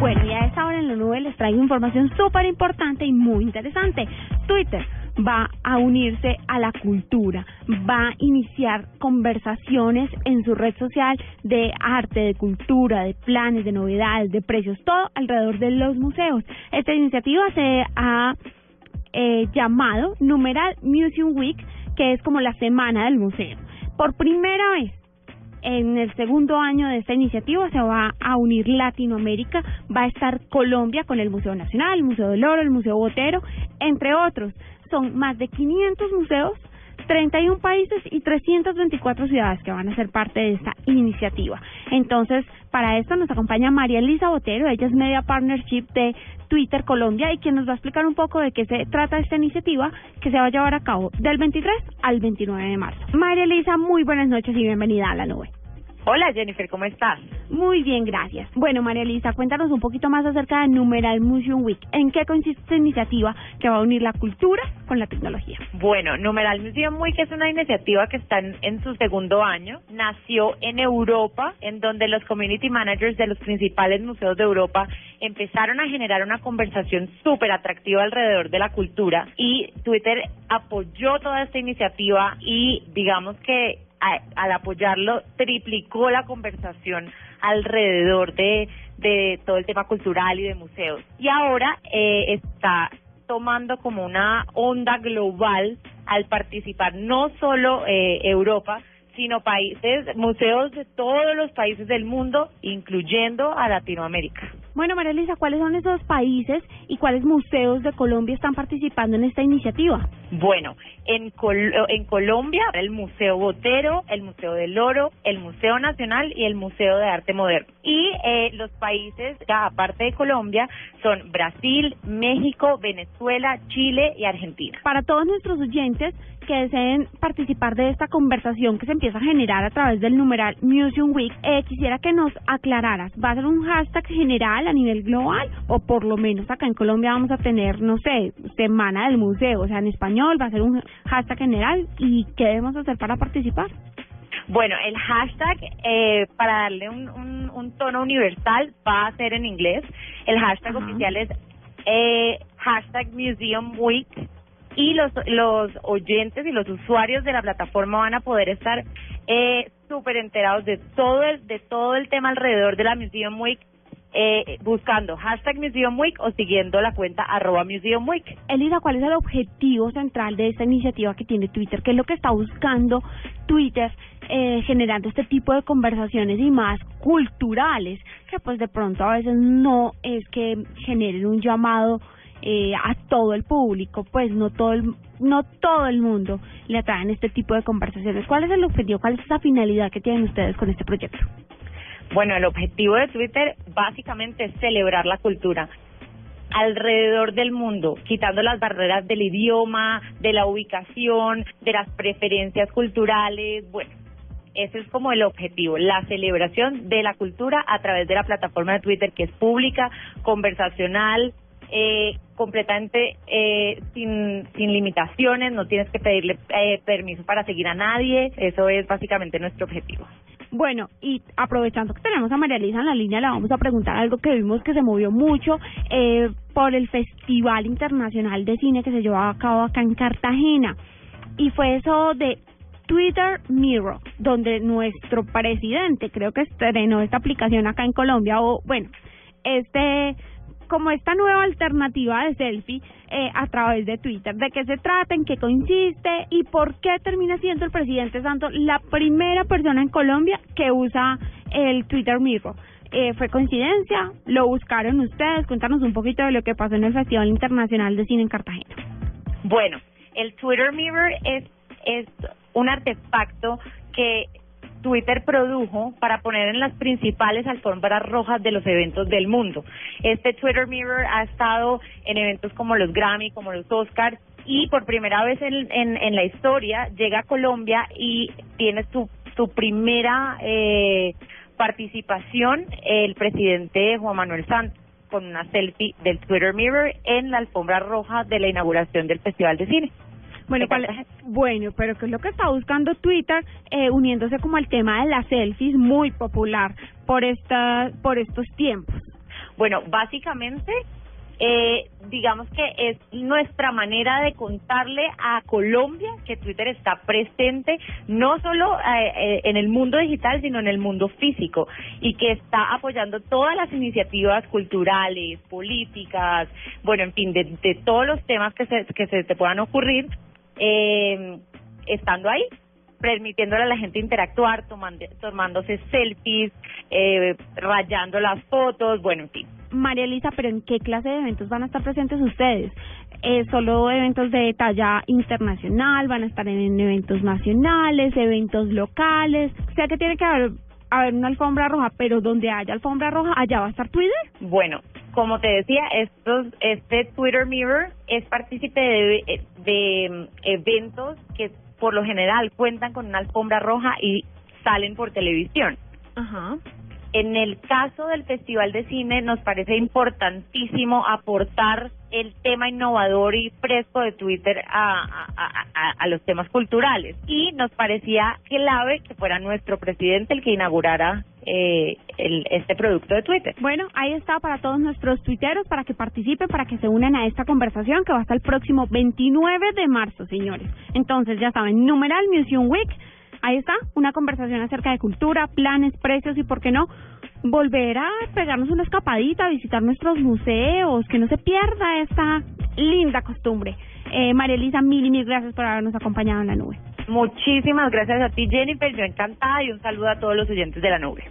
Bueno, y a esta hora en la nube les traigo información súper importante y muy interesante. Twitter va a unirse a la cultura, va a iniciar conversaciones en su red social de arte, de cultura, de planes, de novedades, de precios, todo alrededor de los museos. Esta iniciativa se ha eh, llamado numeral Museum Week, que es como la semana del museo. Por primera vez en el segundo año de esta iniciativa se va a unir Latinoamérica, va a estar Colombia con el Museo Nacional, el Museo del Oro, el Museo Botero, entre otros. Son más de 500 museos 31 países y 324 ciudades que van a ser parte de esta iniciativa. Entonces, para esto nos acompaña María Elisa Botero, ella es Media Partnership de Twitter Colombia y quien nos va a explicar un poco de qué se trata esta iniciativa que se va a llevar a cabo del 23 al 29 de marzo. María Elisa, muy buenas noches y bienvenida a la nube. Hola Jennifer, ¿cómo estás? Muy bien, gracias. Bueno, María Elisa, cuéntanos un poquito más acerca de Numeral Museum Week. ¿En qué consiste esta iniciativa que va a unir la cultura con la tecnología? Bueno, Numeral Museum Week es una iniciativa que está en, su segundo año. Nació en Europa, en donde los community managers de los principales museos de Europa empezaron a generar una conversación súper atractiva alrededor de la cultura y Twitter apoyó toda esta iniciativa y digamos que al apoyarlo triplicó la conversación alrededor de, de todo el tema cultural y de museos. Y ahora eh, está tomando como una onda global al participar no solo eh, Europa, sino países, museos de todos los países del mundo, incluyendo a Latinoamérica. Bueno, María Elisa, ¿cuáles son esos países y cuáles museos de Colombia están participando en esta iniciativa? Bueno, en, en Colombia, el Museo Botero, el Museo del Oro, el Museo Nacional y el Museo de Arte Moderno. Y eh, los países, ya aparte de Colombia, son Brasil, México, Venezuela, Chile y Argentina. Para todos nuestros oyentes, que deseen participar de esta conversación que se empieza a generar a través del numeral Museum Week, eh, quisiera que nos aclararas, ¿va a ser un hashtag general a nivel global o por lo menos acá en Colombia vamos a tener, no sé, Semana del Museo, o sea, en español va a ser un hashtag general y qué debemos hacer para participar? Bueno, el hashtag, eh, para darle un, un, tono universal, va a ser en inglés. El hashtag oficial es eh, hashtag Museum Week y los, los oyentes y los usuarios de la plataforma van a poder estar eh, súper enterados de todo el, de todo el tema alrededor de la Museum Week eh, buscando hashtag Museum Week o siguiendo la cuenta arroba Museum Week. Elida, ¿cuál es el objetivo central de esta iniciativa que tiene Twitter? ¿Qué es lo que está buscando Twitter eh, generando este tipo de conversaciones y más culturales que pues de pronto a veces no es que generen un llamado eh, a todo el público, pues no todo el, no todo el mundo le atraen este tipo de conversaciones. ¿Cuál es el objetivo? ¿Cuál es esa finalidad que tienen ustedes con este proyecto? Bueno, el objetivo de Twitter básicamente es celebrar la cultura alrededor del mundo, quitando las barreras del idioma, de la ubicación, de las preferencias culturales, bueno, ese es como el objetivo, la celebración de la cultura a través de la plataforma de Twitter que es pública, conversacional, eh, completamente eh, sin, sin limitaciones, no tienes que pedirle eh, permiso para seguir a nadie, eso es básicamente nuestro objetivo. Bueno, y aprovechando que tenemos a María Elisa en la línea, le vamos a preguntar algo que vimos que se movió mucho eh, por el Festival Internacional de Cine que se llevó a cabo acá en Cartagena. Y fue eso de Twitter Mirror, donde nuestro presidente creo que estrenó esta aplicación acá en Colombia, o bueno, este como esta nueva alternativa de selfie eh, a través de Twitter. ¿De qué se trata? ¿En qué consiste? ¿Y por qué termina siendo el presidente Santos la primera persona en Colombia que usa el Twitter Mirror? Eh, ¿Fue coincidencia? ¿Lo buscaron ustedes? Cuéntanos un poquito de lo que pasó en el Festival Internacional de Cine en Cartagena. Bueno, el Twitter Mirror es, es un artefacto que Twitter produjo para poner en las principales alfombras rojas de los eventos del mundo. Este Twitter Mirror ha estado en eventos como los Grammy, como los Oscars, y por primera vez en, en, la historia llega a Colombia y tiene su, su primera eh, participación el presidente Juan Manuel Santos con una selfie del Twitter Mirror en la alfombra roja de la inauguración del Festival de Cine. Bueno, bueno, pero ¿qué es lo que está buscando Twitter eh, uniéndose como al tema de las selfies muy popular por esta por estos tiempos? Bueno, básicamente eh, digamos que es nuestra manera de contarle a Colombia que Twitter está presente no solo eh, eh, en el mundo digital, sino en el mundo físico y que está apoyando todas las iniciativas culturales, políticas, bueno, en fin, de, de todos los temas que se, que se te puedan ocurrir, eh, estando ahí permitiéndole a la gente interactuar, tomando, tomándose selfies, eh, rayando las fotos, bueno, en fin. María Elisa, pero ¿en qué clase de eventos van a estar presentes ustedes? Eh, ¿Solo eventos de talla internacional? ¿Van a estar en eventos nacionales, eventos locales? O sea que tiene que haber, haber una alfombra roja, pero donde haya alfombra roja, allá va a estar Twitter. Bueno, como te decía, estos, este Twitter Mirror es partícipe de, de mm, eventos que por lo general cuentan con una alfombra roja y salen por televisión. Ajá. En el caso del Festival de Cine nos parece importantísimo aportar el tema innovador y fresco de Twitter a, los temas culturales y nos parecía clave que fuera nuestro presidente el que inaugurara eh, el, este producto de Twitter. Bueno, ahí está para todos nuestros tuiteros, para que participen, para que se unan a esta conversación que va hasta el próximo 29 de marzo, señores. Entonces, ya saben, numeral Museum Week Ahí está, una conversación acerca de cultura, planes, precios y, ¿por qué no?, volver a pegarnos una escapadita, visitar nuestros museos, que no se pierda esta linda costumbre. Eh, María Elisa, mil y mil gracias por habernos acompañado en la nube. Muchísimas gracias a ti, Jennifer. Yo encantada y un saludo a todos los oyentes de la nube.